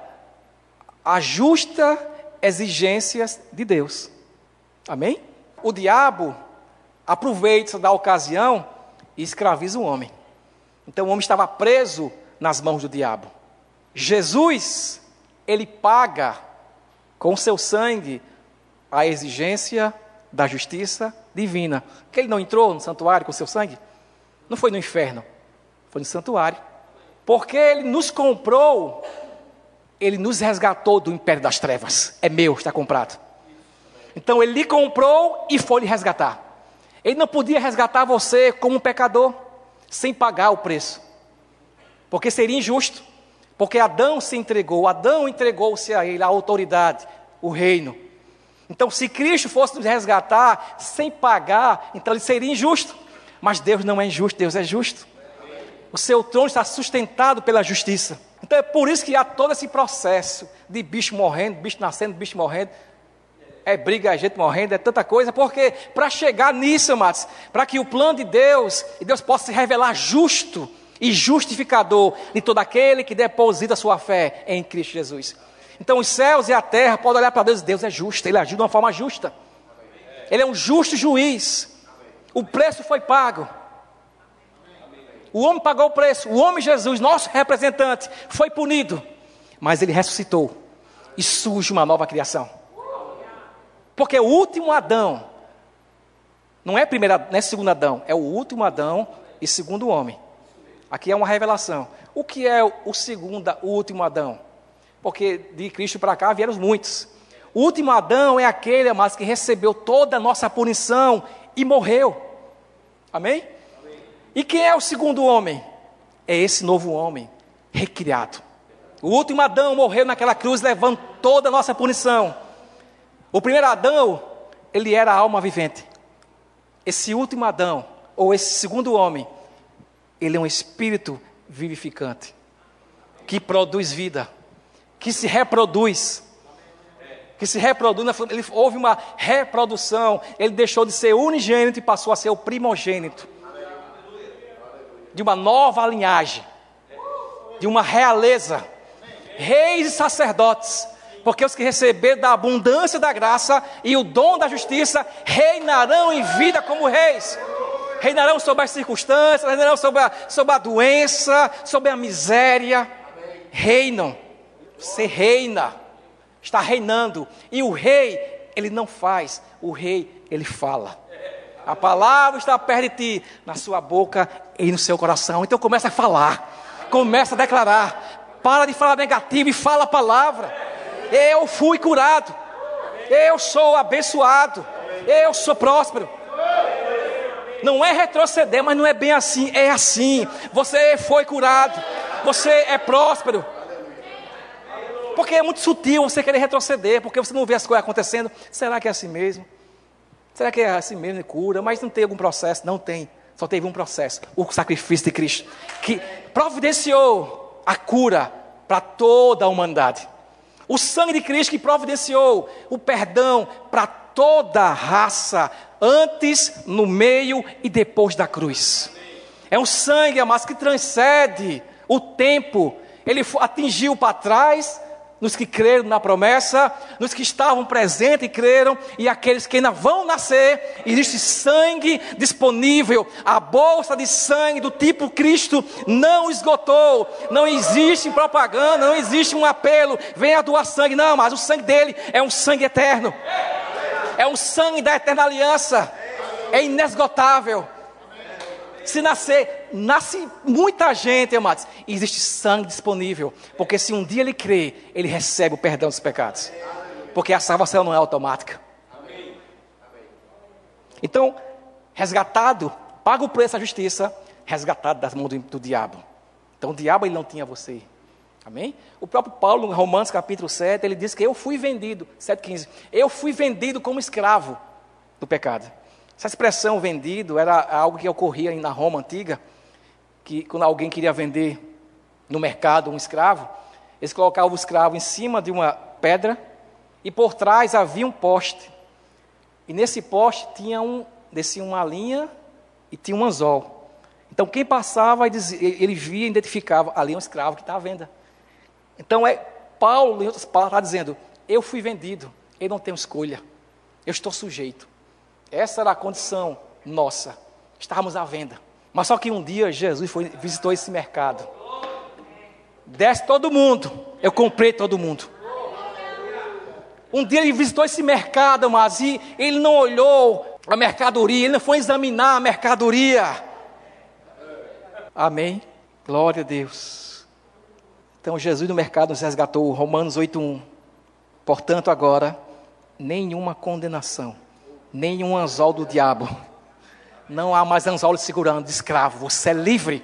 a justa exigências de Deus. Amém? O diabo aproveita da ocasião e escraviza o homem. Então o homem estava preso nas mãos do diabo. Jesus, ele paga com seu sangue a exigência da justiça divina. Que ele não entrou no santuário com seu sangue? Não foi no inferno, foi no santuário. Porque ele nos comprou, ele nos resgatou do império das trevas. É meu, está comprado. Então ele lhe comprou e foi lhe resgatar. Ele não podia resgatar você como um pecador, sem pagar o preço. Porque seria injusto. Porque Adão se entregou, Adão entregou-se a ele, a autoridade, o reino. Então, se Cristo fosse nos resgatar sem pagar, então ele seria injusto. Mas Deus não é injusto, Deus é justo. O seu trono está sustentado pela justiça. Então é por isso que há todo esse processo de bicho morrendo, bicho nascendo, bicho morrendo. É briga, é gente morrendo, é tanta coisa, porque para chegar nisso, amados, para que o plano de Deus, e Deus possa se revelar justo e justificador de todo aquele que deposita sua fé em Cristo Jesus. Então os céus e a terra podem olhar para Deus e Deus é justo, Ele agiu de uma forma justa. Ele é um justo juiz. O preço foi pago. O homem pagou o preço. O homem Jesus, nosso representante, foi punido. Mas ele ressuscitou. E surge uma nova criação. Porque o último Adão, não é, primeiro, não é segundo Adão, é o último Adão e segundo homem. Aqui é uma revelação. O que é o segundo, o último Adão? Porque de Cristo para cá vieram muitos. O último Adão é aquele, amados, que recebeu toda a nossa punição e morreu. Amém? E quem é o segundo homem? É esse novo homem, recriado. O último Adão morreu naquela cruz, levando toda a nossa punição. O primeiro Adão, ele era a alma vivente. Esse último Adão, ou esse segundo homem, ele é um espírito vivificante, que produz vida, que se reproduz que se reproduz, ele, houve uma reprodução, ele deixou de ser unigênito e passou a ser o primogênito de uma nova linhagem, de uma realeza, reis e sacerdotes, porque os que receberam da abundância da graça e o dom da justiça reinarão em vida como reis. Reinarão sobre as circunstâncias, reinarão sobre a, sobre a doença, sobre a miséria. Reinam. Você reina está reinando. E o rei, ele não faz, o rei, ele fala. A palavra está perto de ti, na sua boca e no seu coração. Então começa a falar, começa a declarar. Para de falar negativo e fala a palavra. Eu fui curado. Eu sou abençoado. Eu sou próspero. Não é retroceder, mas não é bem assim. É assim. Você foi curado. Você é próspero. Porque é muito sutil você querer retroceder, porque você não vê as coisas acontecendo. Será que é assim mesmo? Será que é assim mesmo cura? Mas não tem algum processo? Não tem. Só teve um processo: o sacrifício de Cristo, que providenciou a cura para toda a humanidade. O sangue de Cristo que providenciou o perdão para toda a raça, antes, no meio e depois da cruz. É um sangue, amados, que transcende o tempo. Ele atingiu para trás, nos que creram na promessa, nos que estavam presentes e creram, e aqueles que ainda vão nascer, existe sangue disponível, a bolsa de sangue do tipo Cristo não esgotou, não existe propaganda, não existe um apelo, venha doar sangue, não, mas o sangue dele é um sangue eterno, é um sangue da eterna aliança, é inesgotável. Se nascer, nasce muita gente, amados, e existe sangue disponível. Porque se um dia ele crê, ele recebe o perdão dos pecados. Porque a salvação não é automática. Então, resgatado, paga o preço da justiça, resgatado das mãos do, do diabo. Então, o diabo ele não tinha você. Amém? O próprio Paulo, em Romanos capítulo 7, ele diz que eu fui vendido, 7,15. Eu fui vendido como escravo do pecado. Essa expressão vendido era algo que ocorria na Roma antiga, que quando alguém queria vender no mercado um escravo, eles colocavam o escravo em cima de uma pedra e por trás havia um poste. E nesse poste tinha um, descia uma linha e tinha um anzol. Então quem passava, ele via, identificava ali um escravo que está à venda. Então é Paulo, em outras palavras, está dizendo: eu fui vendido, eu não tenho escolha, eu estou sujeito. Essa era a condição nossa. Estávamos à venda. Mas só que um dia Jesus foi, visitou esse mercado. Desce todo mundo. Eu comprei todo mundo. Um dia ele visitou esse mercado, mas ele não olhou a mercadoria, ele não foi examinar a mercadoria. Amém? Glória a Deus. Então Jesus no mercado nos resgatou, Romanos 8:1. Portanto, agora nenhuma condenação nenhum anzol do diabo. Não há mais anzol segurando, de escravo. Você é livre.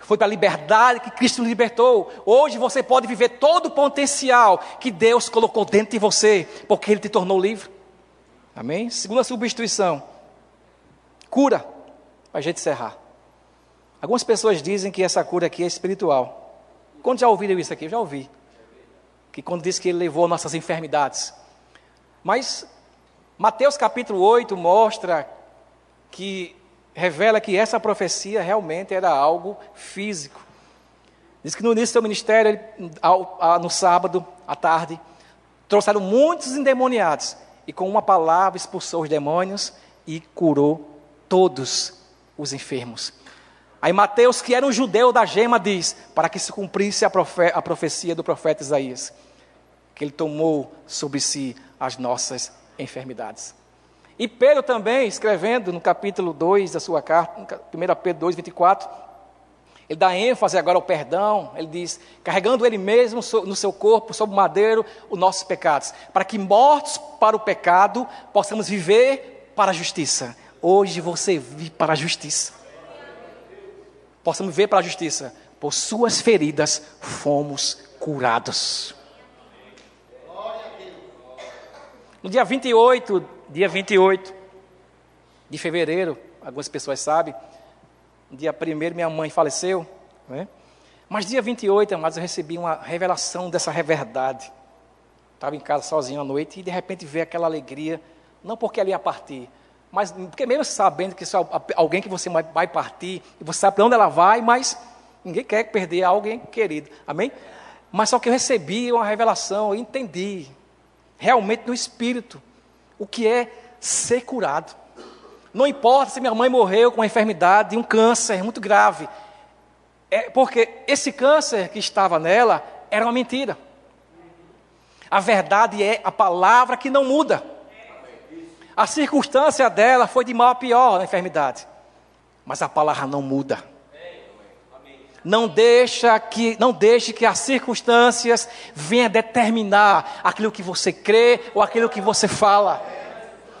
Foi para a liberdade que Cristo nos libertou. Hoje você pode viver todo o potencial que Deus colocou dentro de você, porque Ele te tornou livre. Amém? Segunda substituição: cura. Para a gente encerrar. Algumas pessoas dizem que essa cura aqui é espiritual. Quando já ouviram isso aqui? Eu já ouvi. Que quando diz que Ele levou nossas enfermidades. Mas Mateus capítulo 8 mostra que revela que essa profecia realmente era algo físico. Diz que no início do seu ministério, no sábado, à tarde, trouxeram muitos endemoniados e com uma palavra expulsou os demônios e curou todos os enfermos. Aí Mateus, que era um judeu da gema, diz, para que se cumprisse a, profe a profecia do profeta Isaías. que Ele tomou sobre si as nossas enfermidades. E Pedro também, escrevendo no capítulo 2 da sua carta, 1 Pedro 2, 24, ele dá ênfase agora ao perdão, ele diz, carregando ele mesmo no seu corpo, sob o madeiro, os nossos pecados, para que mortos para o pecado, possamos viver para a justiça. Hoje você vive para a justiça. Possamos viver para a justiça. Por suas feridas fomos curados. No dia 28, dia 28 de fevereiro, algumas pessoas sabem, no dia 1 minha mãe faleceu, né? mas dia 28, amados, eu recebi uma revelação dessa verdade. Estava em casa sozinho à noite e de repente veio aquela alegria, não porque ela ia partir, mas porque mesmo sabendo que isso é alguém que você vai partir, e você sabe para onde ela vai, mas ninguém quer perder alguém querido, amém? Mas só que eu recebi uma revelação, eu entendi, realmente no Espírito, o que é ser curado. Não importa se minha mãe morreu com uma enfermidade, um câncer muito grave, é porque esse câncer que estava nela era uma mentira. A verdade é a palavra que não muda. A circunstância dela foi de mal a pior na enfermidade, mas a palavra não muda. Não deixa que, não deixe que as circunstâncias venham determinar aquilo que você crê ou aquilo que você fala.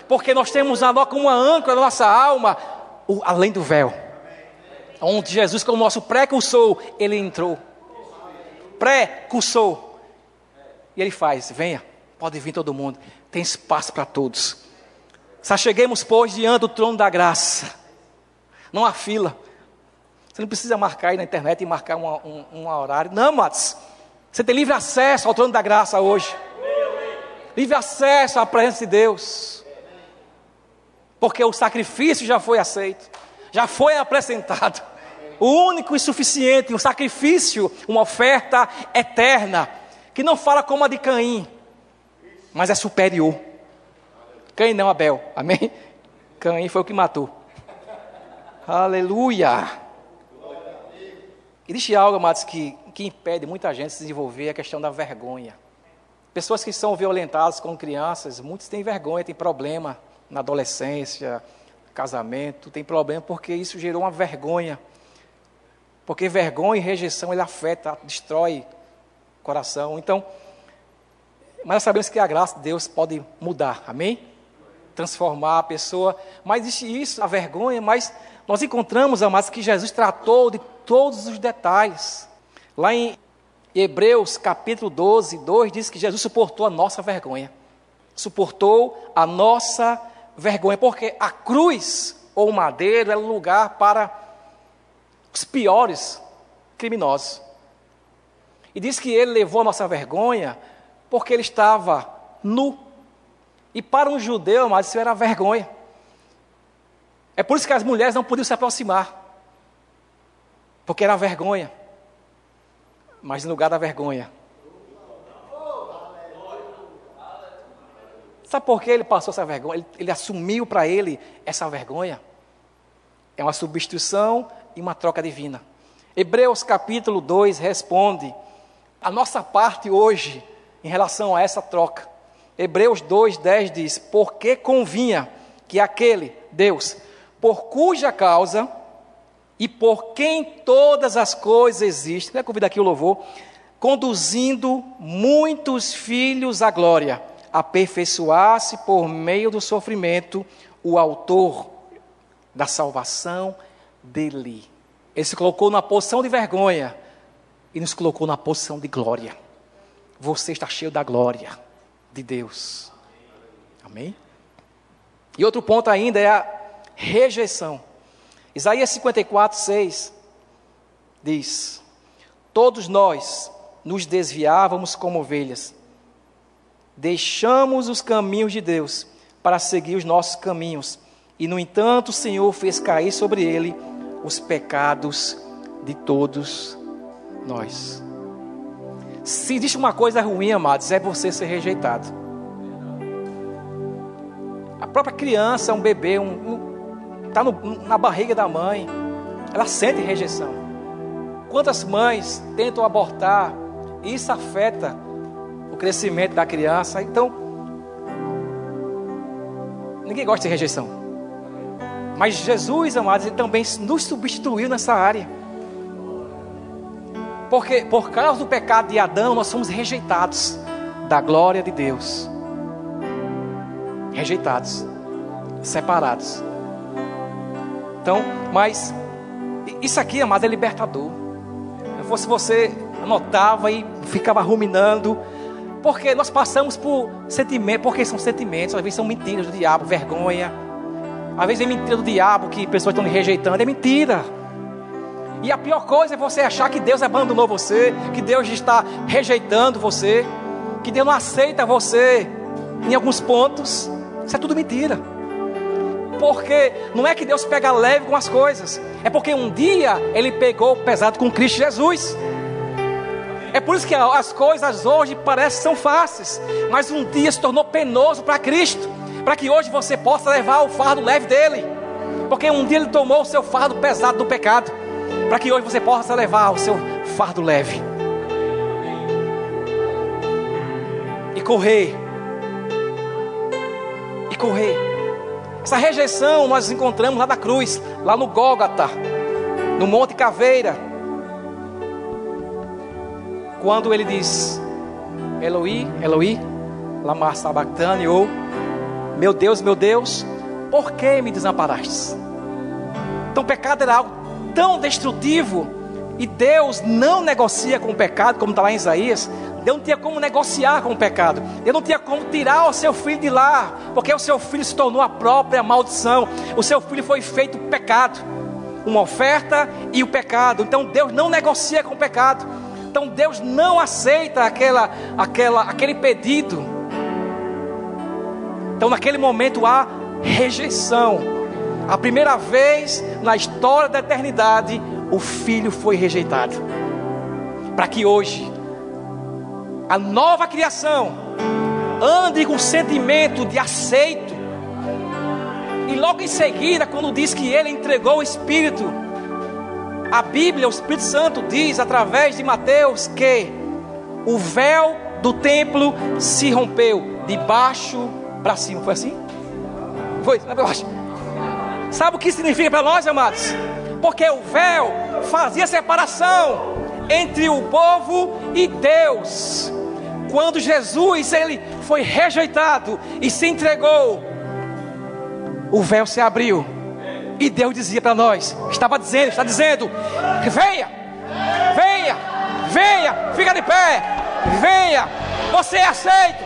Porque nós temos a como uma âncora na nossa alma, o, além do véu. Onde Jesus, como nosso precursor, ele entrou. Precursor. E ele faz: venha, pode vir todo mundo, tem espaço para todos. Só cheguemos, pois, diante do trono da graça. Não há fila. Você não precisa marcar aí na internet e marcar um, um horário. Não, Matos. Você tem livre acesso ao trono da graça hoje. Livre acesso à presença de Deus. Porque o sacrifício já foi aceito. Já foi apresentado. O único e suficiente, um sacrifício, uma oferta eterna. Que não fala como a de Caim, mas é superior. Caim não, Abel. Amém? Caim foi o que matou. Aleluia. Existe algo, amados, que, que impede muita gente de se desenvolver a questão da vergonha. Pessoas que são violentadas com crianças, muitos têm vergonha, têm problema na adolescência, casamento, tem problema porque isso gerou uma vergonha. Porque vergonha e rejeição ele afeta, destrói o coração. Então, mas sabemos que a graça de Deus pode mudar, amém? Transformar a pessoa. Mas existe isso, a vergonha, mas nós encontramos, amados, que Jesus tratou de todos os detalhes. Lá em Hebreus capítulo 12, 2 diz que Jesus suportou a nossa vergonha. Suportou a nossa vergonha, porque a cruz ou o madeiro é lugar para os piores criminosos. E diz que ele levou a nossa vergonha porque ele estava nu. E para um judeu, mas isso era vergonha. É por isso que as mulheres não podiam se aproximar porque era vergonha. Mas no lugar da vergonha. Sabe por que ele passou essa vergonha? Ele, ele assumiu para ele essa vergonha. É uma substituição e uma troca divina. Hebreus capítulo 2 responde a nossa parte hoje em relação a essa troca. Hebreus 2:10 diz: "Porque convinha que aquele Deus, por cuja causa e por quem todas as coisas existem. Quer convidar aqui o louvor? Conduzindo muitos filhos à glória, aperfeiçoar-se por meio do sofrimento o autor da salvação dele. Ele se colocou na posição de vergonha e nos colocou na posição de glória. Você está cheio da glória de Deus. Amém? E outro ponto ainda é a rejeição. Isaías 54, 6 diz: Todos nós nos desviávamos como ovelhas, deixamos os caminhos de Deus para seguir os nossos caminhos, e no entanto o Senhor fez cair sobre ele os pecados de todos nós. Se existe uma coisa ruim, amados, é você ser rejeitado. A própria criança, um bebê, um, um está na barriga da mãe, ela sente rejeição. Quantas mães tentam abortar, isso afeta o crescimento da criança. Então, ninguém gosta de rejeição. Mas Jesus, amados, ele também nos substituiu nessa área. Porque por causa do pecado de Adão, nós somos rejeitados da glória de Deus. Rejeitados, separados. Então, mas isso aqui, amado, é libertador. Se fosse você anotava e ficava ruminando, porque nós passamos por sentimentos, porque são sentimentos, às vezes são mentiras do diabo, vergonha. Às vezes é mentira do diabo que pessoas estão lhe rejeitando, é mentira. E a pior coisa é você achar que Deus abandonou você, que Deus está rejeitando você, que Deus não aceita você em alguns pontos. Isso é tudo mentira. Porque não é que Deus pega leve com as coisas, é porque um dia Ele pegou pesado com Cristo Jesus. É por isso que as coisas hoje parecem são fáceis, mas um dia se tornou penoso para Cristo, para que hoje você possa levar o fardo leve dele. Porque um dia ele tomou o seu fardo pesado do pecado, para que hoje você possa levar o seu fardo leve. E correr. E correr. Essa rejeição nós encontramos lá na cruz, lá no Gólgata, no Monte Caveira. Quando ele diz: Eloi, Eloi, lama sabachthani, ou Meu Deus, meu Deus, por que me desamparaste? Então, o pecado era algo tão destrutivo e Deus não negocia com o pecado, como está lá em Isaías. Deus não tinha como negociar com o pecado. Deus não tinha como tirar o seu filho de lá, porque o seu filho se tornou a própria maldição. O seu filho foi feito pecado, uma oferta e o pecado. Então Deus não negocia com o pecado. Então Deus não aceita aquela, aquela, aquele pedido. Então naquele momento há rejeição. A primeira vez na história da eternidade, o filho foi rejeitado. Para que hoje a nova criação ande com sentimento de aceito. E logo em seguida, quando diz que ele entregou o Espírito, a Bíblia, o Espírito Santo diz através de Mateus que o véu do templo se rompeu de baixo para cima. Foi assim? Foi. Sabe o que significa para nós, amados? Porque o véu fazia separação entre o povo e Deus. Quando Jesus ele foi rejeitado e se entregou, o véu se abriu e Deus dizia para nós, estava dizendo, está dizendo, venha, venha, venha, fica de pé, venha, você é aceito,